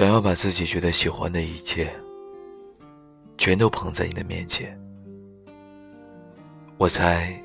想要把自己觉得喜欢的一切，全都捧在你的面前。我猜，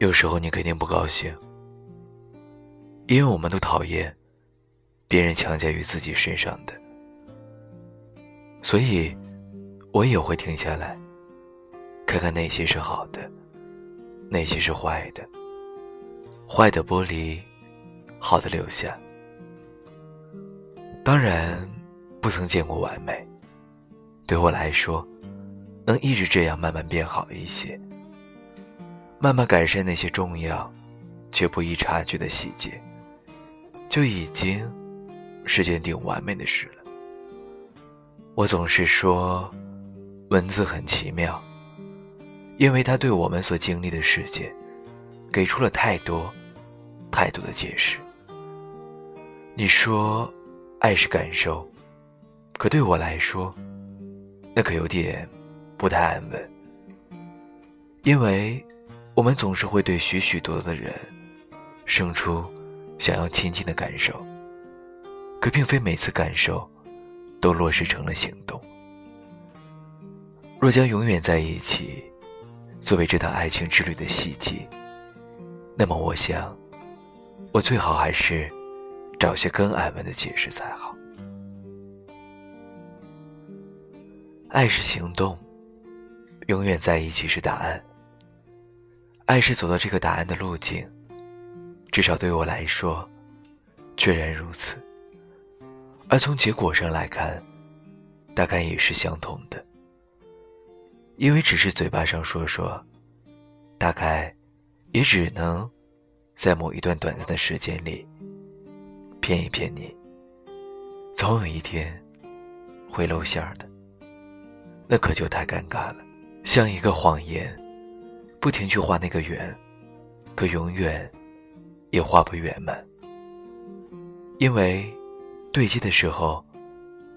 有时候你肯定不高兴，因为我们都讨厌别人强加于自己身上的，所以我也会停下来，看看哪些是好的，哪些是坏的，坏的剥离，好的留下。当然，不曾见过完美。对我来说，能一直这样慢慢变好一些，慢慢改善那些重要却不易察觉的细节，就已经是件挺完美的事了。我总是说，文字很奇妙，因为它对我们所经历的世界，给出了太多、太多的解释。你说。爱是感受，可对我来说，那可有点不太安稳。因为，我们总是会对许许多多的人，生出想要亲近的感受，可并非每次感受，都落实成了行动。若将永远在一起，作为这趟爱情之旅的希冀，那么我想，我最好还是。找些更安稳的解释才好。爱是行动，永远在一起是答案。爱是走到这个答案的路径，至少对我来说，确然如此。而从结果上来看，大概也是相同的。因为只是嘴巴上说说，大概也只能在某一段短暂的时间里。骗一骗你，总有一天会露馅的，那可就太尴尬了。像一个谎言，不停去画那个圆，可永远也画不圆满。因为对接的时候，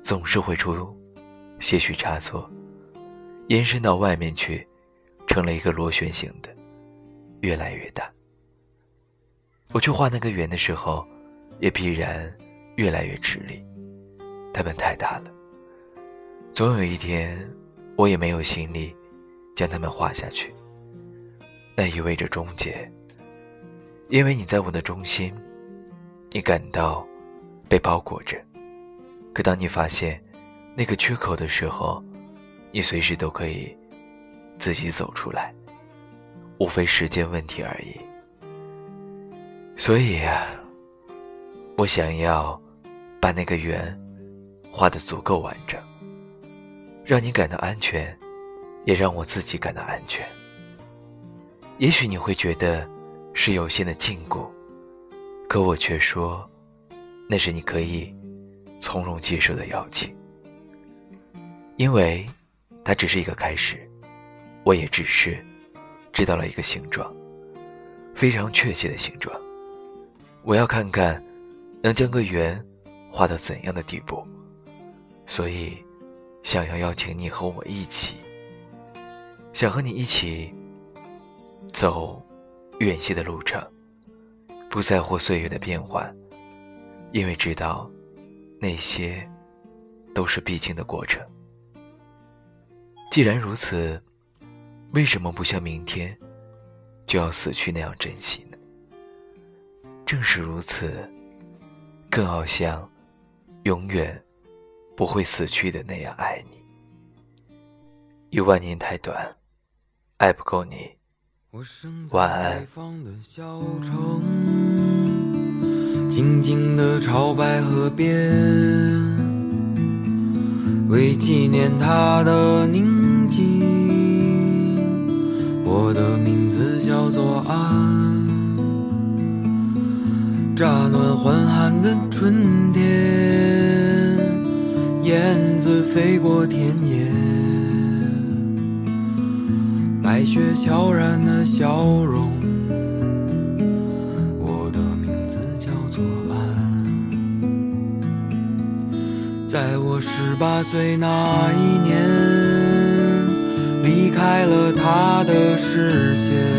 总是会出些许差错，延伸到外面去，成了一个螺旋形的，越来越大。我去画那个圆的时候。也必然越来越吃力，它们太大了。总有一天，我也没有心力将它们画下去。那意味着终结，因为你在我的中心，你感到被包裹着。可当你发现那个缺口的时候，你随时都可以自己走出来，无非时间问题而已。所以呀。我想要把那个圆画得足够完整，让你感到安全，也让我自己感到安全。也许你会觉得是有限的禁锢，可我却说，那是你可以从容接受的邀请，因为它只是一个开始，我也只是知道了一个形状，非常确切的形状。我要看看。能将个圆画到怎样的地步？所以，想要邀请你和我一起，想和你一起走远些的路程，不在乎岁月的变换，因为知道那些都是必经的过程。既然如此，为什么不像明天就要死去那样珍惜呢？正是如此。更好像永远不会死去的那样爱你。一万年太短，爱不够你。晚安。静静的朝白河边，为纪念他的宁静，我的名字叫做安。乍暖还寒的春天，燕子飞过田野，白雪悄然的笑容。我的名字叫做安。在我十八岁那一年，离开了他的视线。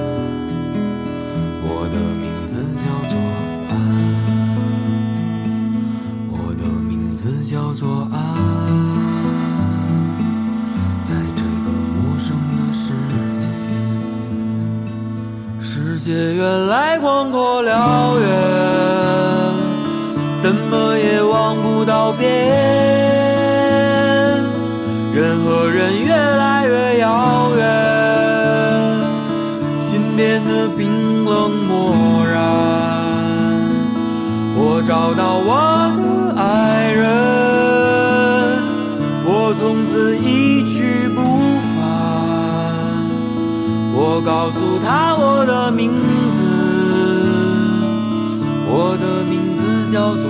界原来广阔辽远，怎么也望不到边。人和人越来越遥远，心变得冰冷漠然。我找到我的爱人，我从告诉他我的名字，我的名字叫做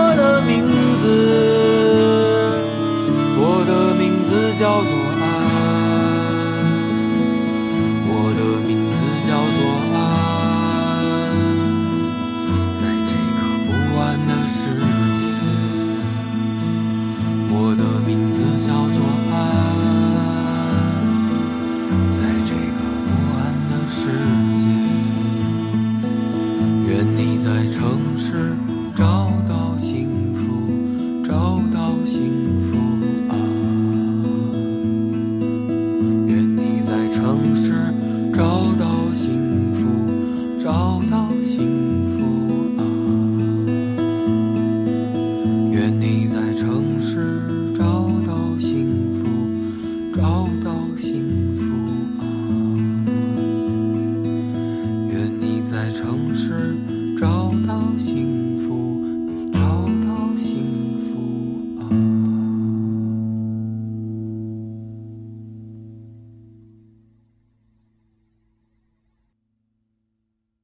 做安。我的名字叫做安，在这个不安的世界。我的名字叫做